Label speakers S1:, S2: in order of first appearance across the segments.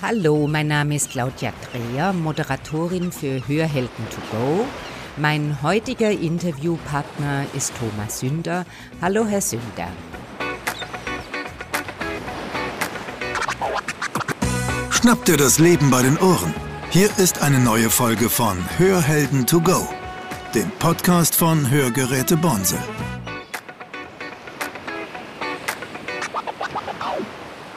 S1: Hallo, mein Name ist Claudia Dreher, Moderatorin für Hörhelden to go. Mein heutiger Interviewpartner ist Thomas Sünder. Hallo, Herr Sünder.
S2: Schnapp dir das Leben bei den Ohren. Hier ist eine neue Folge von Hörhelden to go, dem Podcast von Hörgeräte Bonse.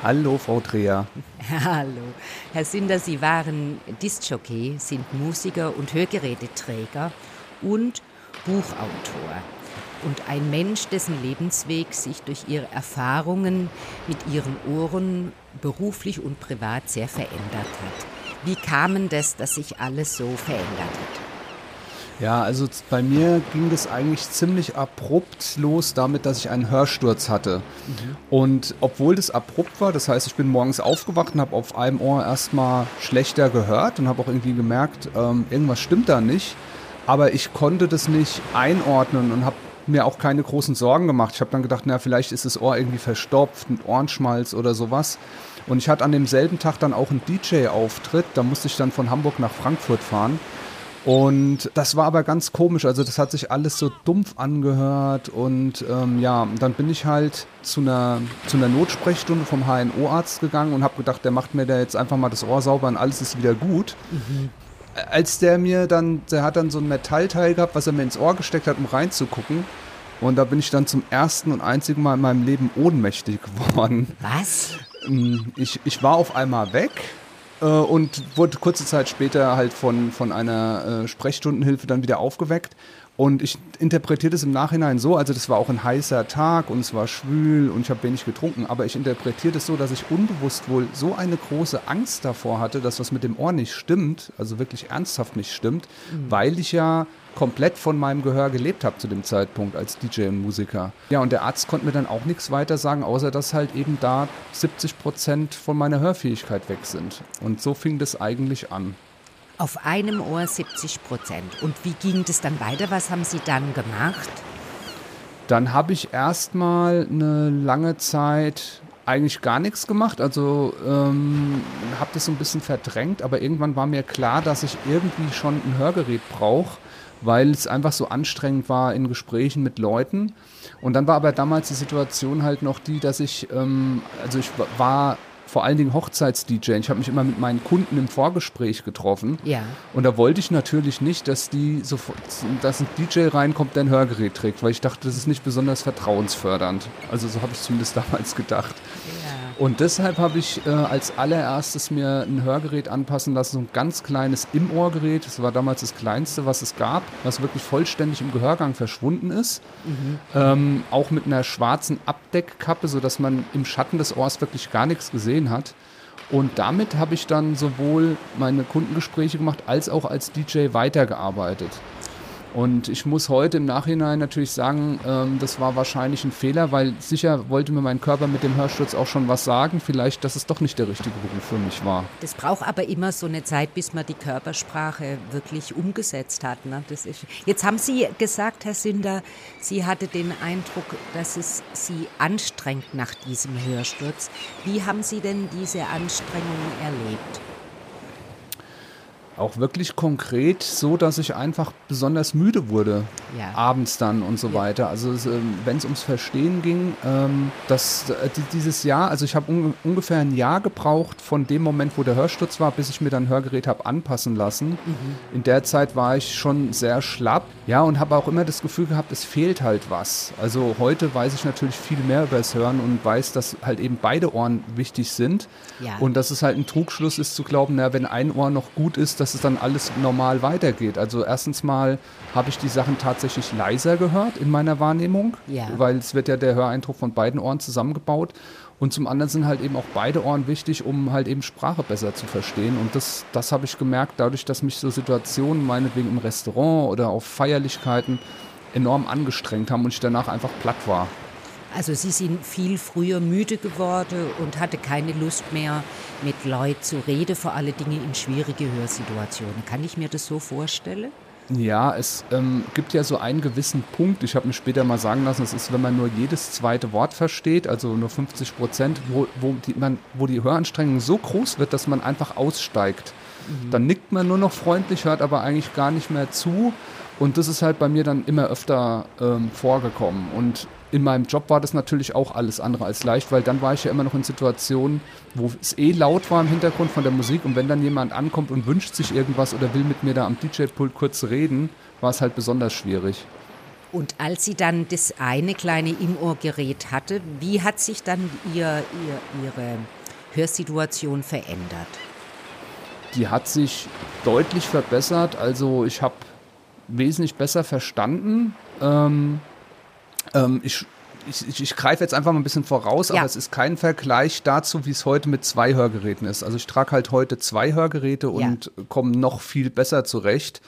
S3: Hallo, Frau Dreher.
S1: Hallo. Herr Sünder, Sie waren Discjockey, sind Musiker und Hörgeräteträger und Buchautor. Und ein Mensch, dessen Lebensweg sich durch ihre Erfahrungen mit ihren Ohren beruflich und privat sehr verändert hat. Wie kam es das, dass sich alles so verändert hat?
S3: Ja, also bei mir ging das eigentlich ziemlich abrupt los damit, dass ich einen Hörsturz hatte. Mhm. Und obwohl das abrupt war, das heißt, ich bin morgens aufgewacht und habe auf einem Ohr erstmal schlechter gehört und habe auch irgendwie gemerkt, ähm, irgendwas stimmt da nicht. Aber ich konnte das nicht einordnen und habe mir auch keine großen Sorgen gemacht. Ich habe dann gedacht, na, vielleicht ist das Ohr irgendwie verstopft, ein Ohrenschmalz oder sowas. Und ich hatte an demselben Tag dann auch einen DJ-Auftritt. Da musste ich dann von Hamburg nach Frankfurt fahren. Und das war aber ganz komisch. Also das hat sich alles so dumpf angehört. Und ähm, ja, dann bin ich halt zu einer, zu einer Notsprechstunde vom HNO-Arzt gegangen und habe gedacht, der macht mir da jetzt einfach mal das Ohr sauber und alles ist wieder gut. Mhm. Als der mir dann, der hat dann so ein Metallteil gehabt, was er mir ins Ohr gesteckt hat, um reinzugucken. Und da bin ich dann zum ersten und einzigen Mal in meinem Leben ohnmächtig geworden.
S1: Was?
S3: Ähm, ich, ich war auf einmal weg äh, und wurde kurze Zeit später halt von, von einer äh, Sprechstundenhilfe dann wieder aufgeweckt. Und ich interpretiere das im Nachhinein so, also das war auch ein heißer Tag und es war schwül und ich habe wenig getrunken, aber ich interpretiere das so, dass ich unbewusst wohl so eine große Angst davor hatte, dass was mit dem Ohr nicht stimmt, also wirklich ernsthaft nicht stimmt, mhm. weil ich ja komplett von meinem Gehör gelebt habe zu dem Zeitpunkt als DJ und Musiker. Ja, und der Arzt konnte mir dann auch nichts weiter sagen, außer dass halt eben da 70 Prozent von meiner Hörfähigkeit weg sind. Und so fing das eigentlich an.
S1: Auf einem Ohr 70 Prozent. Und wie ging das dann weiter? Was haben Sie dann gemacht?
S3: Dann habe ich erstmal eine lange Zeit eigentlich gar nichts gemacht. Also ähm, habe das so ein bisschen verdrängt, aber irgendwann war mir klar, dass ich irgendwie schon ein Hörgerät brauche weil es einfach so anstrengend war in Gesprächen mit Leuten. Und dann war aber damals die Situation halt noch die, dass ich, ähm, also ich war vor allen Dingen Hochzeits-DJ. Ich habe mich immer mit meinen Kunden im Vorgespräch getroffen.
S1: Ja.
S3: Und da wollte ich natürlich nicht, dass die sofort, dass ein DJ reinkommt, der ein Hörgerät trägt, weil ich dachte, das ist nicht besonders vertrauensfördernd. Also so habe ich zumindest damals gedacht. Ja. Und deshalb habe ich äh, als allererstes mir ein Hörgerät anpassen lassen, so ein ganz kleines Im-Ohr-Gerät. Das war damals das kleinste, was es gab, was wirklich vollständig im Gehörgang verschwunden ist. Mhm. Ähm, auch mit einer schwarzen Abdeckkappe, sodass man im Schatten des Ohrs wirklich gar nichts gesehen hat. Und damit habe ich dann sowohl meine Kundengespräche gemacht als auch als DJ weitergearbeitet. Und ich muss heute im Nachhinein natürlich sagen, ähm, das war wahrscheinlich ein Fehler, weil sicher wollte mir mein Körper mit dem Hörsturz auch schon was sagen, vielleicht, dass es doch nicht der richtige Beruf für mich war.
S1: Das braucht aber immer so eine Zeit, bis man die Körpersprache wirklich umgesetzt hat. Ne? Das ist, jetzt haben Sie gesagt, Herr Sünder, Sie hatte den Eindruck, dass es Sie anstrengt nach diesem Hörsturz. Wie haben Sie denn diese Anstrengung erlebt?
S3: Auch wirklich konkret so, dass ich einfach besonders müde wurde. Ja. Abends dann und so ja. weiter. Also ähm, wenn es ums Verstehen ging, ähm, dass äh, dieses Jahr, also ich habe un ungefähr ein Jahr gebraucht von dem Moment, wo der Hörsturz war, bis ich mir dann Hörgerät habe anpassen lassen. Mhm. In der Zeit war ich schon sehr schlapp. Ja, und habe auch immer das Gefühl gehabt, es fehlt halt was. Also heute weiß ich natürlich viel mehr über das Hören und weiß, dass halt eben beide Ohren wichtig sind. Ja. Und dass es halt ein Trugschluss ist zu glauben, na, wenn ein Ohr noch gut ist, dass es dann alles normal weitergeht. Also erstens mal habe ich die Sachen tatsächlich leiser gehört in meiner Wahrnehmung, ja. weil es wird ja der Höreindruck von beiden Ohren zusammengebaut. Und zum anderen sind halt eben auch beide Ohren wichtig, um halt eben Sprache besser zu verstehen. Und das, das habe ich gemerkt, dadurch, dass mich so Situationen, meinetwegen im Restaurant oder auf Feierlichkeiten, enorm angestrengt haben und ich danach einfach platt war.
S1: Also Sie sind viel früher müde geworden und hatte keine Lust mehr, mit Leuten zu reden, vor allen Dingen in schwierige Hörsituationen. Kann ich mir das so vorstellen?
S3: Ja, es ähm, gibt ja so einen gewissen Punkt, ich habe mir später mal sagen lassen, es ist, wenn man nur jedes zweite Wort versteht, also nur 50 Prozent, wo, wo, die, man, wo die Höranstrengung so groß wird, dass man einfach aussteigt. Mhm. Dann nickt man nur noch freundlich, hört aber eigentlich gar nicht mehr zu. Und das ist halt bei mir dann immer öfter ähm, vorgekommen. Und in meinem Job war das natürlich auch alles andere als leicht, weil dann war ich ja immer noch in Situationen, wo es eh laut war im Hintergrund von der Musik und wenn dann jemand ankommt und wünscht sich irgendwas oder will mit mir da am DJ-Pult kurz reden, war es halt besonders schwierig.
S1: Und als sie dann das eine kleine Im-Ohr-Gerät hatte, wie hat sich dann ihr, ihr, ihre Hörsituation verändert?
S3: Die hat sich deutlich verbessert. Also ich habe wesentlich besser verstanden. Ähm, ähm, ich ich, ich, greife jetzt einfach mal ein bisschen voraus, ja. aber es ist kein Vergleich dazu, wie es heute mit zwei Hörgeräten ist. Also ich trage halt heute zwei Hörgeräte und ja. komme noch viel besser zurecht.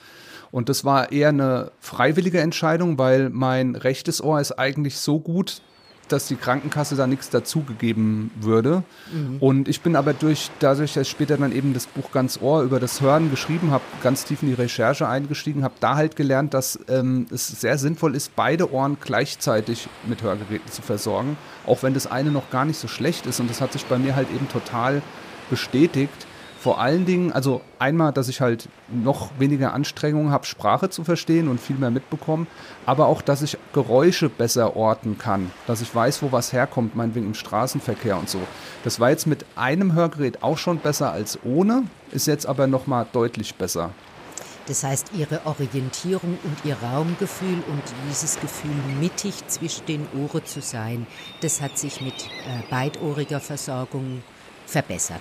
S3: Und das war eher eine freiwillige Entscheidung, weil mein rechtes Ohr ist eigentlich so gut, dass die Krankenkasse da nichts dazugegeben würde. Mhm. Und ich bin aber durch, dadurch, dass ich später dann eben das Buch Ganz Ohr über das Hören geschrieben habe, ganz tief in die Recherche eingestiegen, habe da halt gelernt, dass ähm, es sehr sinnvoll ist, beide Ohren gleichzeitig mit Hörgeräten zu versorgen, auch wenn das eine noch gar nicht so schlecht ist. Und das hat sich bei mir halt eben total bestätigt vor allen Dingen, also einmal, dass ich halt noch weniger Anstrengungen habe, Sprache zu verstehen und viel mehr mitbekommen, aber auch, dass ich Geräusche besser orten kann, dass ich weiß, wo was herkommt, meinetwegen im Straßenverkehr und so. Das war jetzt mit einem Hörgerät auch schon besser als ohne, ist jetzt aber nochmal deutlich besser.
S1: Das heißt, ihre Orientierung und ihr Raumgefühl und dieses Gefühl, mittig zwischen den Ohren zu sein, das hat sich mit äh, beidohriger Versorgung verbessert.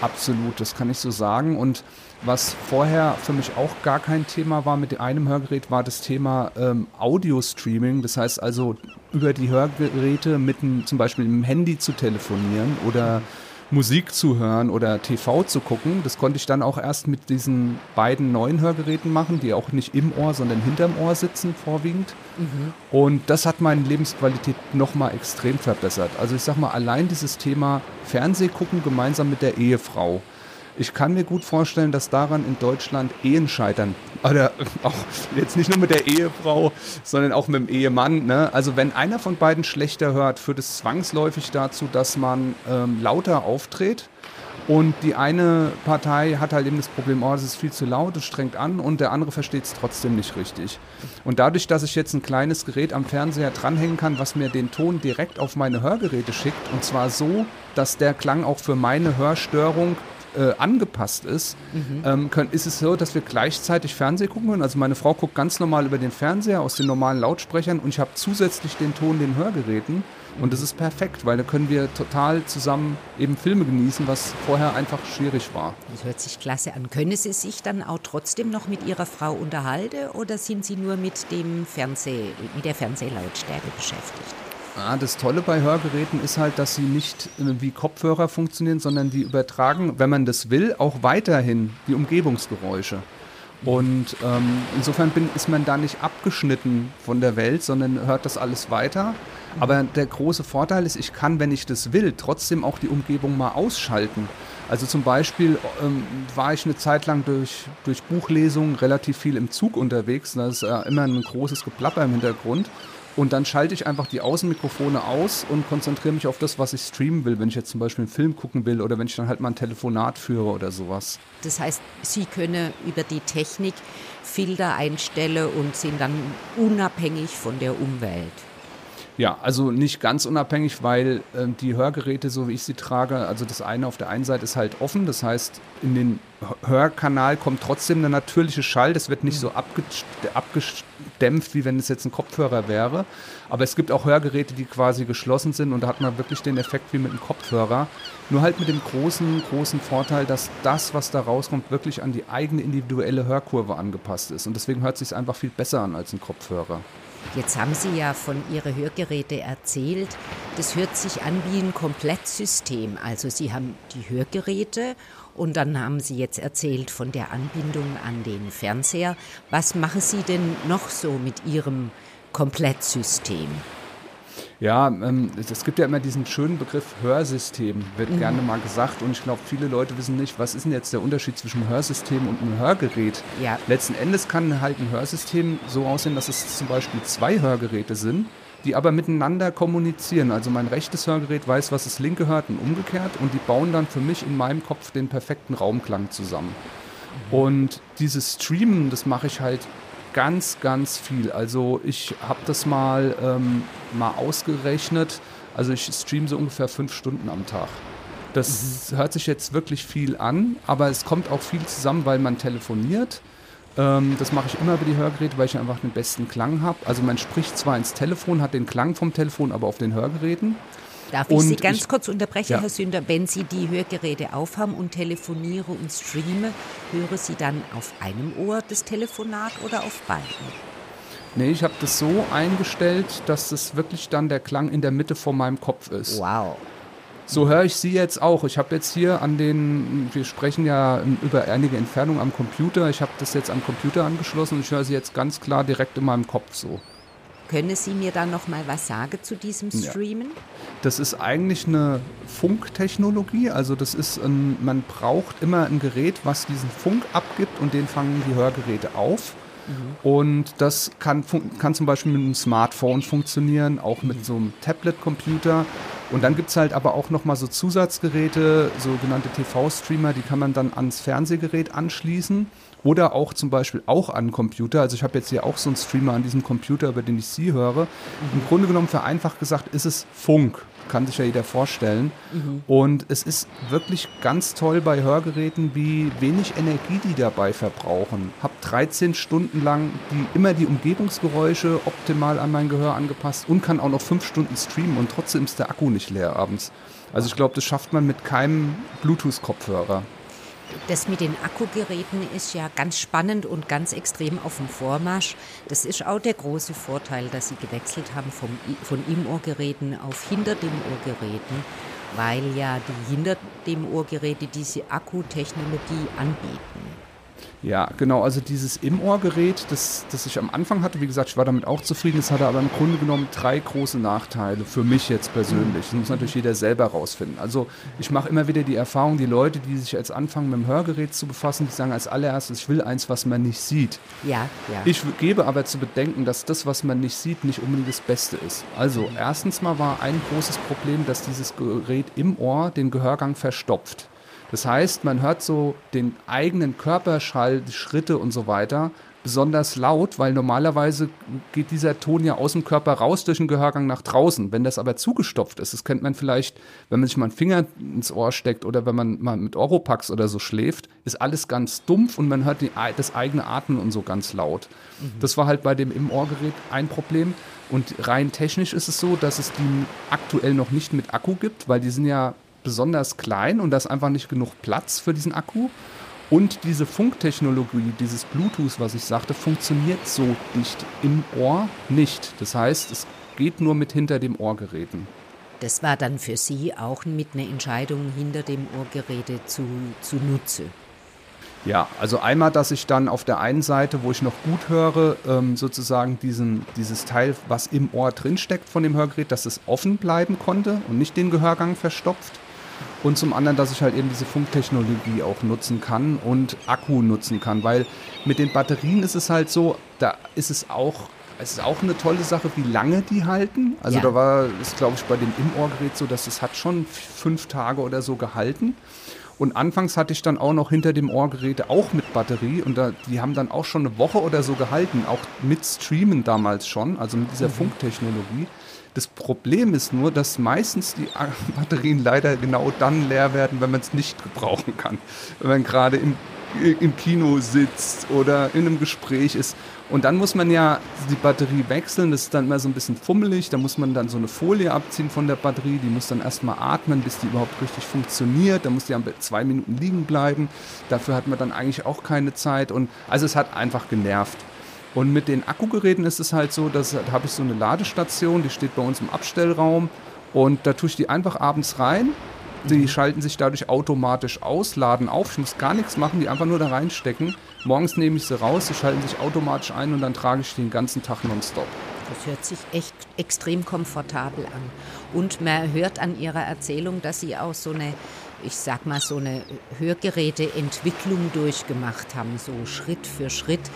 S3: Absolut, das kann ich so sagen. Und was vorher für mich auch gar kein Thema war mit einem Hörgerät, war das Thema ähm, Audio-Streaming. Das heißt also über die Hörgeräte mit zum Beispiel mit dem Handy zu telefonieren oder Musik zu hören oder TV zu gucken. Das konnte ich dann auch erst mit diesen beiden neuen Hörgeräten machen, die auch nicht im Ohr, sondern hinterm Ohr sitzen vorwiegend. Mhm. Und das hat meine Lebensqualität nochmal extrem verbessert. Also ich sag mal, allein dieses Thema Fernsehgucken gemeinsam mit der Ehefrau ich kann mir gut vorstellen, dass daran in Deutschland Ehen scheitern. Oder auch jetzt nicht nur mit der Ehefrau, sondern auch mit dem Ehemann. Ne? Also wenn einer von beiden schlechter hört, führt es zwangsläufig dazu, dass man ähm, lauter auftritt. Und die eine Partei hat halt eben das Problem, oh, das ist viel zu laut, es strengt an und der andere versteht es trotzdem nicht richtig. Und dadurch, dass ich jetzt ein kleines Gerät am Fernseher dranhängen kann, was mir den Ton direkt auf meine Hörgeräte schickt, und zwar so, dass der Klang auch für meine Hörstörung äh, angepasst ist, mhm. ähm, können, ist es so, dass wir gleichzeitig Fernsehen gucken können. Also meine Frau guckt ganz normal über den Fernseher aus den normalen Lautsprechern und ich habe zusätzlich den Ton den Hörgeräten. Und das ist perfekt, weil da können wir total zusammen eben Filme genießen, was vorher einfach schwierig war.
S1: Das hört sich klasse an. Können Sie sich dann auch trotzdem noch mit Ihrer Frau unterhalten oder sind Sie nur mit dem Fernseh, mit der Fernsehlautstärke beschäftigt?
S3: Ah, das Tolle bei Hörgeräten ist halt, dass sie nicht äh, wie Kopfhörer funktionieren, sondern die übertragen, wenn man das will, auch weiterhin die Umgebungsgeräusche. Und ähm, insofern bin, ist man da nicht abgeschnitten von der Welt, sondern hört das alles weiter. Aber der große Vorteil ist, ich kann, wenn ich das will, trotzdem auch die Umgebung mal ausschalten. Also zum Beispiel ähm, war ich eine Zeit lang durch, durch Buchlesungen relativ viel im Zug unterwegs. Da ist äh, immer ein großes Geplapper im Hintergrund. Und dann schalte ich einfach die Außenmikrofone aus und konzentriere mich auf das, was ich streamen will, wenn ich jetzt zum Beispiel einen Film gucken will oder wenn ich dann halt mal ein Telefonat führe oder sowas.
S1: Das heißt, Sie können über die Technik Filter einstellen und sind dann unabhängig von der Umwelt.
S3: Ja, also nicht ganz unabhängig, weil äh, die Hörgeräte, so wie ich sie trage, also das eine auf der einen Seite ist halt offen, das heißt, in den Hörkanal kommt trotzdem eine natürliche Schall, das wird nicht so abgedämpft, wie wenn es jetzt ein Kopfhörer wäre. Aber es gibt auch Hörgeräte, die quasi geschlossen sind und da hat man wirklich den Effekt wie mit einem Kopfhörer. Nur halt mit dem großen, großen Vorteil, dass das, was da rauskommt, wirklich an die eigene individuelle Hörkurve angepasst ist. Und deswegen hört es sich einfach viel besser an als ein Kopfhörer.
S1: Jetzt haben Sie ja von Ihren Hörgeräten erzählt. Das hört sich an wie ein Komplettsystem. Also Sie haben die Hörgeräte und dann haben Sie jetzt erzählt von der Anbindung an den Fernseher. Was machen Sie denn noch so mit Ihrem Komplettsystem?
S3: Ja, ähm, es gibt ja immer diesen schönen Begriff Hörsystem, wird mhm. gerne mal gesagt. Und ich glaube, viele Leute wissen nicht, was ist denn jetzt der Unterschied zwischen Hörsystem und einem Hörgerät. Ja. Letzten Endes kann halt ein Hörsystem so aussehen, dass es zum Beispiel zwei Hörgeräte sind, die aber miteinander kommunizieren. Also mein rechtes Hörgerät weiß, was das linke hört und umgekehrt. Und die bauen dann für mich in meinem Kopf den perfekten Raumklang zusammen. Mhm. Und dieses Streamen, das mache ich halt ganz, ganz viel. Also ich habe das mal, ähm, mal ausgerechnet. Also ich streame so ungefähr fünf Stunden am Tag. Das mhm. hört sich jetzt wirklich viel an, aber es kommt auch viel zusammen, weil man telefoniert. Ähm, das mache ich immer über die Hörgeräte, weil ich einfach den besten Klang habe. Also man spricht zwar ins Telefon, hat den Klang vom Telefon, aber auf den Hörgeräten.
S1: Darf ich Sie ganz ich, kurz unterbrechen, ja. Herr Sünder? Wenn Sie die Hörgeräte aufhaben und telefoniere und streame, höre Sie dann auf einem Ohr das Telefonat oder auf beiden?
S3: Nee, ich habe das so eingestellt, dass es wirklich dann der Klang in der Mitte von meinem Kopf ist.
S1: Wow.
S3: So höre ich Sie jetzt auch. Ich habe jetzt hier an den, wir sprechen ja über einige Entfernungen am Computer. Ich habe das jetzt am Computer angeschlossen und ich höre Sie jetzt ganz klar direkt in meinem Kopf so.
S1: Können Sie mir dann noch mal was sagen zu diesem Streamen? Ja.
S3: Das ist eigentlich eine Funktechnologie. Also das ist ein, man braucht immer ein Gerät, was diesen Funk abgibt und den fangen die Hörgeräte auf. Mhm. Und das kann, kann zum Beispiel mit einem Smartphone funktionieren, auch mit so einem Tablet-Computer. Und dann gibt es halt aber auch nochmal so Zusatzgeräte, sogenannte TV-Streamer, die kann man dann ans Fernsehgerät anschließen oder auch zum Beispiel auch an Computer. Also ich habe jetzt hier auch so einen Streamer an diesem Computer, über den ich Sie höre. Im Grunde genommen vereinfacht gesagt ist es Funk kann sich ja jeder vorstellen. Mhm. Und es ist wirklich ganz toll bei Hörgeräten, wie wenig Energie die dabei verbrauchen. Hab 13 Stunden lang die, immer die Umgebungsgeräusche optimal an mein Gehör angepasst und kann auch noch 5 Stunden streamen und trotzdem ist der Akku nicht leer abends. Also ich glaube, das schafft man mit keinem Bluetooth-Kopfhörer.
S1: Das mit den Akkugeräten ist ja ganz spannend und ganz extrem auf dem Vormarsch. Das ist auch der große Vorteil, dass Sie gewechselt haben vom, von Im-Ohrgeräten auf hinter dem Ohrgeräten, weil ja die hinter dem Ohrgeräte diese Akkutechnologie anbieten.
S3: Ja, genau. Also dieses Im-Ohr-Gerät, das, das ich am Anfang hatte, wie gesagt, ich war damit auch zufrieden. Es hatte aber im Grunde genommen drei große Nachteile für mich jetzt persönlich. Das muss natürlich jeder selber rausfinden. Also ich mache immer wieder die Erfahrung, die Leute, die sich jetzt anfangen mit dem Hörgerät zu befassen, die sagen als allererstes, ich will eins, was man nicht sieht.
S1: Ja, ja.
S3: Ich gebe aber zu bedenken, dass das, was man nicht sieht, nicht unbedingt das Beste ist. Also erstens mal war ein großes Problem, dass dieses Gerät im Ohr den Gehörgang verstopft. Das heißt, man hört so den eigenen Körperschall, die Schritte und so weiter besonders laut, weil normalerweise geht dieser Ton ja aus dem Körper raus durch den Gehörgang nach draußen. Wenn das aber zugestopft ist, das kennt man vielleicht, wenn man sich mal einen Finger ins Ohr steckt oder wenn man mal mit Oropax oder so schläft, ist alles ganz dumpf und man hört die, das eigene Atmen und so ganz laut. Mhm. Das war halt bei dem Im-Ohrgerät ein Problem. Und rein technisch ist es so, dass es die aktuell noch nicht mit Akku gibt, weil die sind ja besonders klein und da ist einfach nicht genug Platz für diesen Akku. Und diese Funktechnologie, dieses Bluetooth, was ich sagte, funktioniert so dicht im Ohr nicht. Das heißt, es geht nur mit hinter dem Ohrgeräten.
S1: Das war dann für Sie auch mit einer Entscheidung, hinter dem Ohrgeräte zu, zu nutzen.
S3: Ja, also einmal, dass ich dann auf der einen Seite, wo ich noch gut höre, ähm, sozusagen diesen, dieses Teil, was im Ohr drinsteckt von dem Hörgerät, dass es offen bleiben konnte und nicht den Gehörgang verstopft. Und zum anderen, dass ich halt eben diese Funktechnologie auch nutzen kann und Akku nutzen kann, weil mit den Batterien ist es halt so, da ist es auch es ist auch eine tolle Sache, wie lange die halten. Also ja. da war es, glaube ich, bei dem Im-Ohr-Gerät so, dass es hat schon fünf Tage oder so gehalten. Und anfangs hatte ich dann auch noch hinter dem Ohrgeräte auch mit Batterie und da, die haben dann auch schon eine Woche oder so gehalten, auch mit Streamen damals schon, also mit dieser mhm. Funktechnologie. Das Problem ist nur, dass meistens die Batterien leider genau dann leer werden, wenn man es nicht gebrauchen kann. Wenn man gerade im, im Kino sitzt oder in einem Gespräch ist. Und dann muss man ja die Batterie wechseln. Das ist dann immer so ein bisschen fummelig. Da muss man dann so eine Folie abziehen von der Batterie. Die muss dann erstmal atmen, bis die überhaupt richtig funktioniert. Da muss die zwei Minuten liegen bleiben. Dafür hat man dann eigentlich auch keine Zeit. Und also es hat einfach genervt. Und mit den Akkugeräten ist es halt so, dass da habe ich so eine Ladestation, die steht bei uns im Abstellraum und da tue ich die einfach abends rein. Die mhm. schalten sich dadurch automatisch aus, laden auf. Ich muss gar nichts machen, die einfach nur da reinstecken. Morgens nehme ich sie raus, sie schalten sich automatisch ein und dann trage ich die den ganzen Tag nonstop.
S1: Das hört sich echt extrem komfortabel an. Und man hört an Ihrer Erzählung, dass Sie auch so eine, ich sag mal, so eine Hörgeräteentwicklung durchgemacht haben, so Schritt für Schritt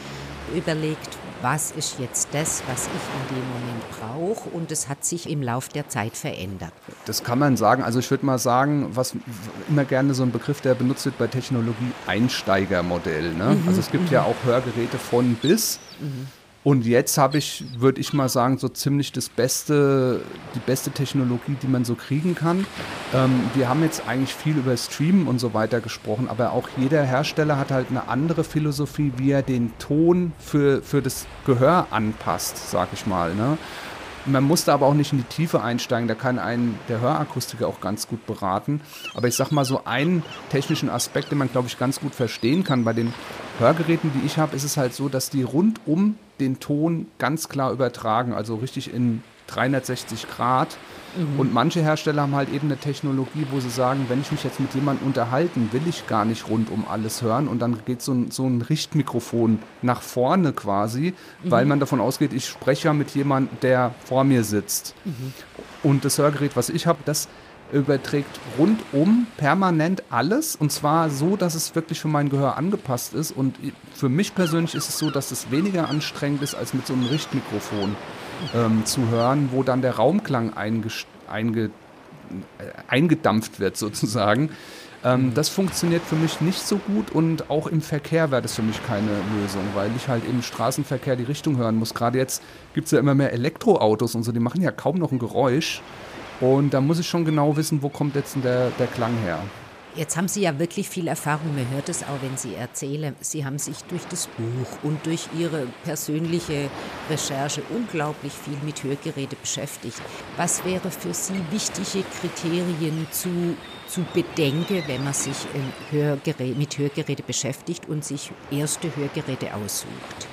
S1: überlegt, was ist jetzt das, was ich in dem Moment brauche und es hat sich im Lauf der Zeit verändert.
S3: Das kann man sagen. Also ich würde mal sagen, was immer gerne so ein Begriff, der benutzt wird bei Technologie, Einsteigermodell. Ne? Mhm, also es gibt ja auch Hörgeräte von bis. Mhm. Und jetzt habe ich, würde ich mal sagen, so ziemlich das beste, die beste Technologie, die man so kriegen kann. Ähm, wir haben jetzt eigentlich viel über Streamen und so weiter gesprochen, aber auch jeder Hersteller hat halt eine andere Philosophie, wie er den Ton für, für das Gehör anpasst, sag ich mal. Ne? Man muss da aber auch nicht in die Tiefe einsteigen, da kann einen der Hörakustiker auch ganz gut beraten. Aber ich sag mal so einen technischen Aspekt, den man, glaube ich, ganz gut verstehen kann. Bei den Hörgeräten, die ich habe, ist es halt so, dass die rundum den Ton ganz klar übertragen, also richtig in 360 Grad. Mhm. Und manche Hersteller haben halt eben eine Technologie, wo sie sagen, wenn ich mich jetzt mit jemandem unterhalten, will ich gar nicht rundum alles hören. Und dann geht so ein, so ein Richtmikrofon nach vorne quasi, mhm. weil man davon ausgeht, ich spreche ja mit jemandem, der vor mir sitzt. Mhm. Und das Hörgerät, was ich habe, das überträgt rundum permanent alles und zwar so, dass es wirklich für mein Gehör angepasst ist und für mich persönlich ist es so, dass es weniger anstrengend ist als mit so einem Richtmikrofon ähm, zu hören, wo dann der Raumklang einge, einge, äh, eingedampft wird sozusagen. Ähm, mhm. Das funktioniert für mich nicht so gut und auch im Verkehr wäre das für mich keine Lösung, weil ich halt im Straßenverkehr die Richtung hören muss. Gerade jetzt gibt es ja immer mehr Elektroautos und so, die machen ja kaum noch ein Geräusch. Und da muss ich schon genau wissen, wo kommt jetzt der, der Klang her.
S1: Jetzt haben Sie ja wirklich viel Erfahrung. Man hört es auch, wenn Sie erzählen. Sie haben sich durch das Buch und durch Ihre persönliche Recherche unglaublich viel mit Hörgeräte beschäftigt. Was wäre für Sie wichtige Kriterien zu, zu bedenken, wenn man sich Hörgerät, mit Hörgeräte beschäftigt und sich erste Hörgeräte aussucht?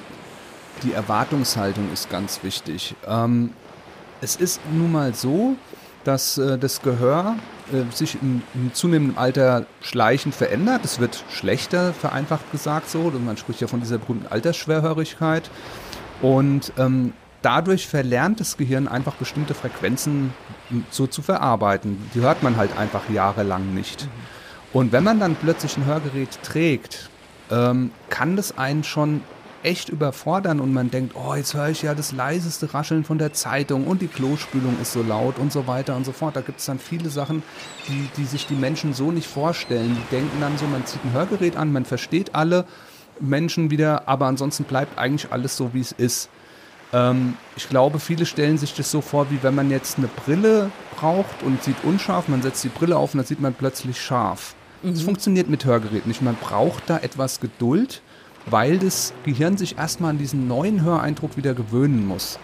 S3: Die Erwartungshaltung ist ganz wichtig. Ähm, es ist nun mal so, dass äh, das Gehör äh, sich im, im, zunehmenden Alter schleichend verändert. Es wird schlechter, vereinfacht gesagt so. Man spricht ja von dieser berühmten Altersschwerhörigkeit. Und ähm, dadurch verlernt das Gehirn einfach bestimmte Frequenzen so zu verarbeiten. Die hört man halt einfach jahrelang nicht. Und wenn man dann plötzlich ein Hörgerät trägt, ähm, kann das einen schon echt überfordern und man denkt, oh, jetzt höre ich ja das leiseste Rascheln von der Zeitung und die Klospülung ist so laut und so weiter und so fort. Da gibt es dann viele Sachen, die, die sich die Menschen so nicht vorstellen. Die denken dann so, man zieht ein Hörgerät an, man versteht alle Menschen wieder, aber ansonsten bleibt eigentlich alles so, wie es ist. Ähm, ich glaube, viele stellen sich das so vor, wie wenn man jetzt eine Brille braucht und sieht unscharf, man setzt die Brille auf und dann sieht man plötzlich scharf. Mhm. Das funktioniert mit Hörgeräten nicht. Man braucht da etwas Geduld weil das Gehirn sich erstmal an diesen neuen Höreindruck wieder gewöhnen muss.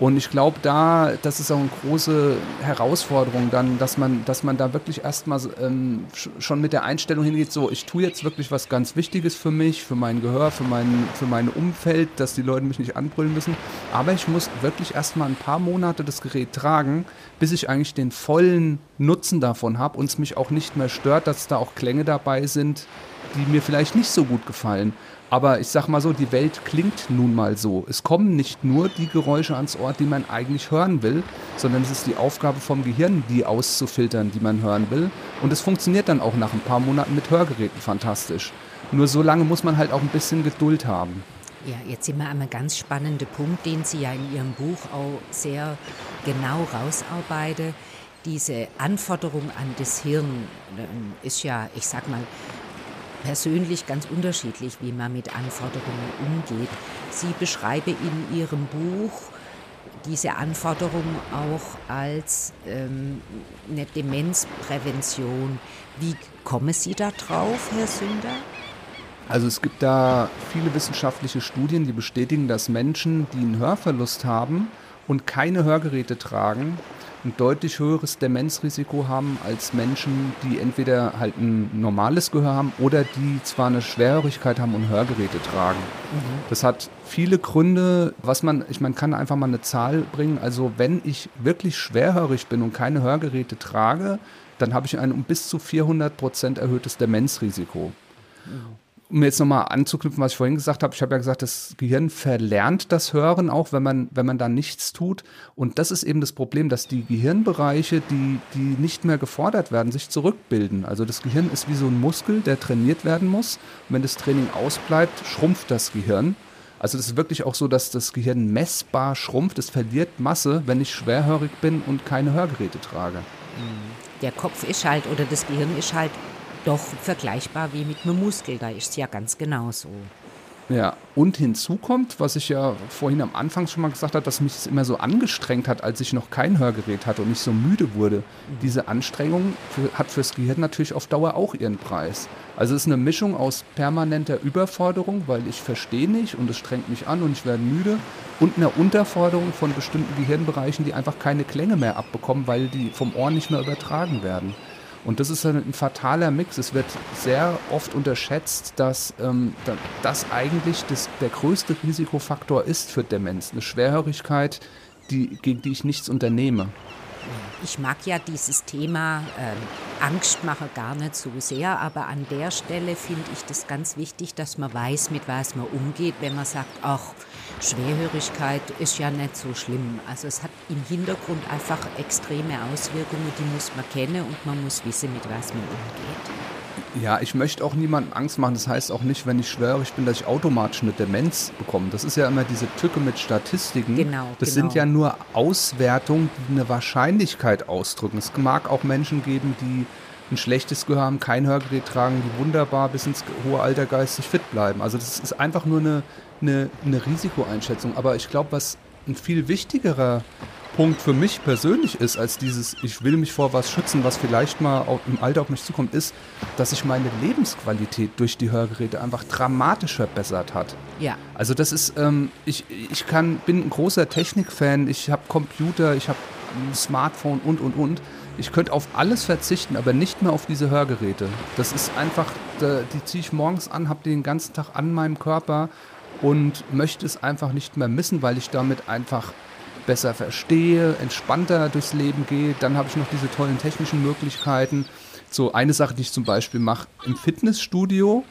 S3: Und ich glaube, da, das ist auch eine große Herausforderung dann, dass man, dass man da wirklich erstmal ähm, schon mit der Einstellung hingeht, so, ich tue jetzt wirklich was ganz Wichtiges für mich, für mein Gehör, für mein, für mein Umfeld, dass die Leute mich nicht anbrüllen müssen. Aber ich muss wirklich erstmal ein paar Monate das Gerät tragen, bis ich eigentlich den vollen Nutzen davon habe und es mich auch nicht mehr stört, dass da auch Klänge dabei sind, die mir vielleicht nicht so gut gefallen. Aber ich sag mal so, die Welt klingt nun mal so. Es kommen nicht nur die Geräusche ans Ort, die man eigentlich hören will, sondern es ist die Aufgabe vom Gehirn, die auszufiltern, die man hören will. Und es funktioniert dann auch nach ein paar Monaten mit Hörgeräten fantastisch. Nur so lange muss man halt auch ein bisschen Geduld haben.
S1: Ja, jetzt sind wir einem ganz spannenden Punkt, den Sie ja in Ihrem Buch auch sehr genau rausarbeiten. Diese Anforderung an das Hirn ähm, ist ja, ich sag mal, persönlich ganz unterschiedlich, wie man mit Anforderungen umgeht. Sie beschreibe in Ihrem Buch diese Anforderung auch als ähm, eine Demenzprävention. Wie kommen Sie da drauf, Herr Sünder?
S3: Also es gibt da viele wissenschaftliche Studien, die bestätigen, dass Menschen, die einen Hörverlust haben und keine Hörgeräte tragen, ein deutlich höheres Demenzrisiko haben als Menschen, die entweder halt ein normales Gehör haben oder die zwar eine Schwerhörigkeit haben und Hörgeräte tragen. Mhm. Das hat viele Gründe, was man, ich man kann einfach mal eine Zahl bringen. Also wenn ich wirklich schwerhörig bin und keine Hörgeräte trage, dann habe ich ein um bis zu 400 Prozent erhöhtes Demenzrisiko. Mhm. Um jetzt nochmal anzuknüpfen, was ich vorhin gesagt habe, ich habe ja gesagt, das Gehirn verlernt das Hören auch, wenn man, wenn man da nichts tut. Und das ist eben das Problem, dass die Gehirnbereiche, die, die nicht mehr gefordert werden, sich zurückbilden. Also das Gehirn ist wie so ein Muskel, der trainiert werden muss. Und wenn das Training ausbleibt, schrumpft das Gehirn. Also das ist wirklich auch so, dass das Gehirn messbar schrumpft. Es verliert Masse, wenn ich schwerhörig bin und keine Hörgeräte trage.
S1: Der Kopf ist halt oder das Gehirn ist halt doch vergleichbar wie mit einem Muskel. Da ist es ja ganz genauso.
S3: Ja, und hinzu kommt, was ich ja vorhin am Anfang schon mal gesagt habe, dass mich das immer so angestrengt hat, als ich noch kein Hörgerät hatte und ich so müde wurde. Diese Anstrengung für, hat fürs Gehirn natürlich auf Dauer auch ihren Preis. Also es ist eine Mischung aus permanenter Überforderung, weil ich verstehe nicht und es strengt mich an und ich werde müde und einer Unterforderung von bestimmten Gehirnbereichen, die einfach keine Klänge mehr abbekommen, weil die vom Ohr nicht mehr übertragen werden. Und das ist ein, fataler Mix. Es wird sehr oft unterschätzt, dass ähm, das eigentlich das, der größte Risikofaktor ist für Demenz. Eine Schwerhörigkeit, die, gegen die ich nichts unternehme.
S1: Ich mag ja dieses Thema äh, Angstmache gar nicht so sehr, aber an der Stelle finde ich das ganz wichtig, dass man weiß, mit was man umgeht, wenn man sagt, ach, Schwerhörigkeit ist ja nicht so schlimm. Also es hat im Hintergrund einfach extreme Auswirkungen, die muss man kennen und man muss wissen, mit was man umgeht.
S3: Ja, ich möchte auch niemandem Angst machen. Das heißt auch nicht, wenn ich schwörig bin, dass ich automatisch eine Demenz bekomme. Das ist ja immer diese Tücke mit Statistiken.
S1: Genau.
S3: Das
S1: genau.
S3: sind ja nur Auswertungen, die eine Wahrscheinlichkeit ausdrücken. Es mag auch Menschen geben, die ein schlechtes Gehör haben, kein Hörgerät tragen, die wunderbar bis ins hohe Alter geistig fit bleiben. Also das ist einfach nur eine, eine, eine Risikoeinschätzung. Aber ich glaube, was ein viel wichtigerer Punkt für mich persönlich ist, als dieses, ich will mich vor was schützen, was vielleicht mal im Alter auf mich zukommt, ist, dass sich meine Lebensqualität durch die Hörgeräte einfach dramatisch verbessert hat.
S1: Ja.
S3: Also das ist, ähm, ich, ich kann, bin ein großer Technikfan, ich habe Computer, ich habe ein Smartphone und, und, und. Ich könnte auf alles verzichten, aber nicht mehr auf diese Hörgeräte. Das ist einfach, die ziehe ich morgens an, habe die den ganzen Tag an meinem Körper und möchte es einfach nicht mehr missen, weil ich damit einfach besser verstehe, entspannter durchs Leben gehe. Dann habe ich noch diese tollen technischen Möglichkeiten. So eine Sache, die ich zum Beispiel mache im Fitnessstudio,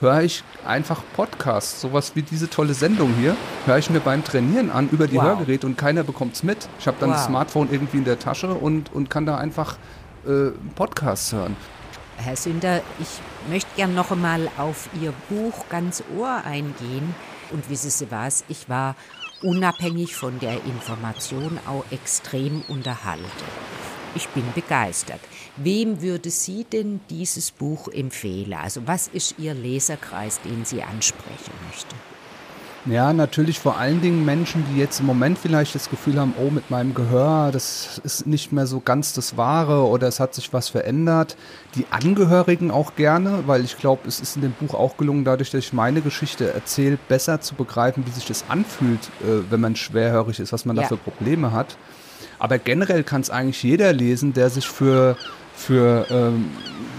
S3: höre ich einfach Podcasts, sowas wie diese tolle Sendung hier, höre ich mir beim Trainieren an über die wow. Hörgeräte und keiner bekommt es mit. Ich habe dann wow. das Smartphone irgendwie in der Tasche und, und kann da einfach äh, Podcasts hören.
S1: Herr Sünder, ich möchte gern noch einmal auf Ihr Buch ganz Ohr eingehen. Und wissen Sie was, ich war unabhängig von der Information auch extrem unterhalten. Ich bin begeistert. Wem würde sie denn dieses Buch empfehlen? Also was ist Ihr Leserkreis, den Sie ansprechen möchten?
S3: Ja, natürlich vor allen Dingen Menschen, die jetzt im Moment vielleicht das Gefühl haben, oh, mit meinem Gehör, das ist nicht mehr so ganz das Wahre oder es hat sich was verändert. Die Angehörigen auch gerne, weil ich glaube, es ist in dem Buch auch gelungen, dadurch, dass ich meine Geschichte erzähle, besser zu begreifen, wie sich das anfühlt, äh, wenn man schwerhörig ist, was man ja. da für Probleme hat. Aber generell kann es eigentlich jeder lesen, der sich für, für ähm,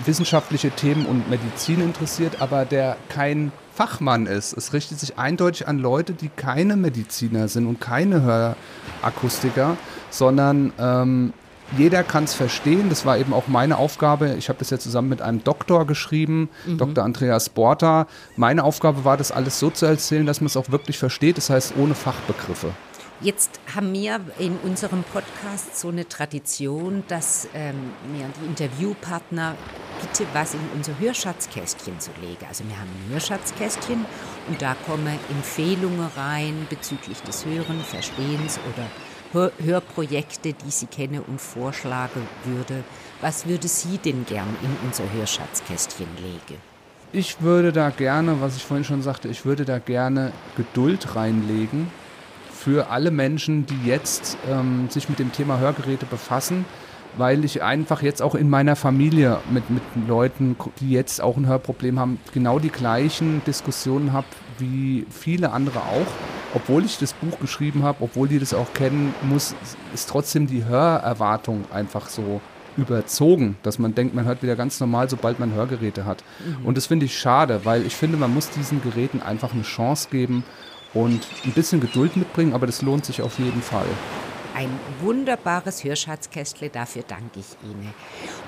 S3: wissenschaftliche Themen und Medizin interessiert, aber der kein Fachmann ist. Es richtet sich eindeutig an Leute, die keine Mediziner sind und keine Hörakustiker, sondern ähm, jeder kann es verstehen. Das war eben auch meine Aufgabe. Ich habe das ja zusammen mit einem Doktor geschrieben, mhm. Dr. Andreas Borta. Meine Aufgabe war, das alles so zu erzählen, dass man es auch wirklich versteht. Das heißt, ohne Fachbegriffe.
S1: Jetzt haben wir in unserem Podcast so eine Tradition, dass ähm, wir die Interviewpartner bitte was in unser Hörschatzkästchen zu legen. Also wir haben ein Hörschatzkästchen und da kommen Empfehlungen rein bezüglich des Hören, Verstehens oder Hör Hörprojekte, die Sie kennen und vorschlagen würde. Was würde Sie denn gern in unser Hörschatzkästchen legen?
S3: Ich würde da gerne, was ich vorhin schon sagte, ich würde da gerne Geduld reinlegen für alle Menschen, die jetzt ähm, sich mit dem Thema Hörgeräte befassen, weil ich einfach jetzt auch in meiner Familie mit, mit Leuten, die jetzt auch ein Hörproblem haben, genau die gleichen Diskussionen habe wie viele andere auch. Obwohl ich das Buch geschrieben habe, obwohl die das auch kennen, muss, ist trotzdem die Hörerwartung einfach so überzogen, dass man denkt, man hört wieder ganz normal, sobald man Hörgeräte hat. Mhm. Und das finde ich schade, weil ich finde, man muss diesen Geräten einfach eine Chance geben und ein bisschen Geduld mitbringen, aber das lohnt sich auf jeden Fall.
S1: ein wunderbares Hörschatzkästle, dafür danke ich Ihnen.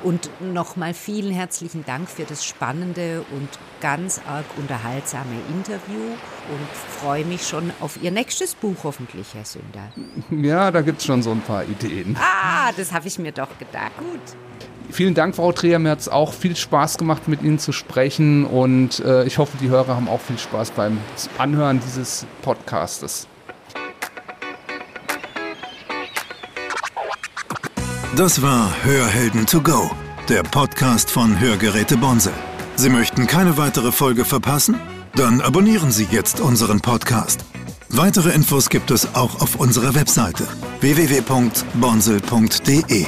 S1: Und nochmal vielen herzlichen Dank für das spannende und ganz arg unterhaltsame Interview und freue mich schon auf Ihr nächstes Buch hoffentlich, Herr Sünder.
S3: Ja, da gibt es schon so ein paar Ideen.
S1: Ah, das habe ich mir doch gedacht. Gut.
S3: Vielen Dank, Frau Dreher. Mir hat es auch viel Spaß gemacht, mit Ihnen zu sprechen. Und äh, ich hoffe, die Hörer haben auch viel Spaß beim Anhören dieses Podcastes.
S2: Das war Hörhelden to go, der Podcast von Hörgeräte Bonsel. Sie möchten keine weitere Folge verpassen? Dann abonnieren Sie jetzt unseren Podcast. Weitere Infos gibt es auch auf unserer Webseite www.bonsel.de.